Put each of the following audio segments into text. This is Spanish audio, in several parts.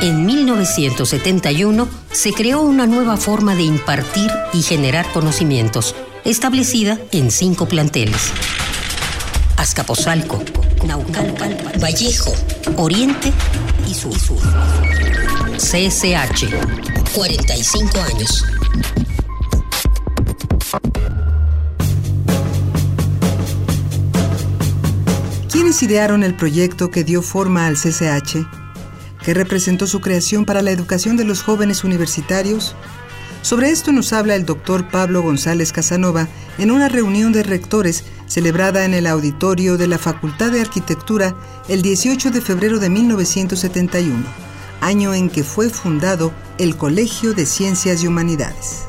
En 1971 se creó una nueva forma de impartir y generar conocimientos, establecida en cinco planteles. Azcapotzalco, Naucalpan, Vallejo, Oriente y Sur. CSH, 45 años. ¿Quiénes idearon el proyecto que dio forma al CCH? ¿Qué representó su creación para la educación de los jóvenes universitarios? Sobre esto nos habla el doctor Pablo González Casanova en una reunión de rectores celebrada en el auditorio de la Facultad de Arquitectura el 18 de febrero de 1971, año en que fue fundado el Colegio de Ciencias y Humanidades.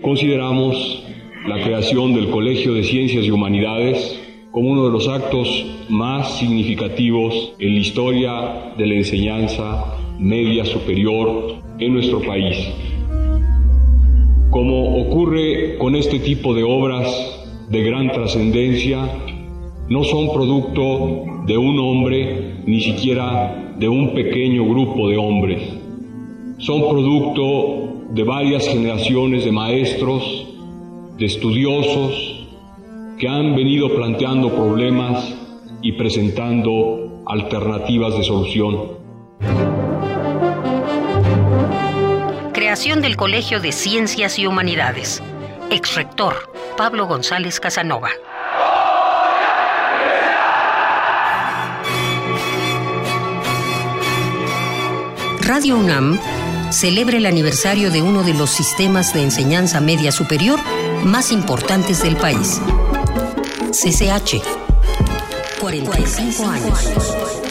Consideramos la creación del Colegio de Ciencias y Humanidades como uno de los actos más significativos en la historia de la enseñanza media superior en nuestro país. Como ocurre con este tipo de obras de gran trascendencia, no son producto de un hombre, ni siquiera de un pequeño grupo de hombres. Son producto de varias generaciones de maestros, de estudiosos, que han venido planteando problemas y presentando alternativas de solución. Creación del Colegio de Ciencias y Humanidades. Ex-rector Pablo González Casanova. Radio UNAM celebra el aniversario de uno de los sistemas de enseñanza media superior más importantes del país. CCH. 45 años.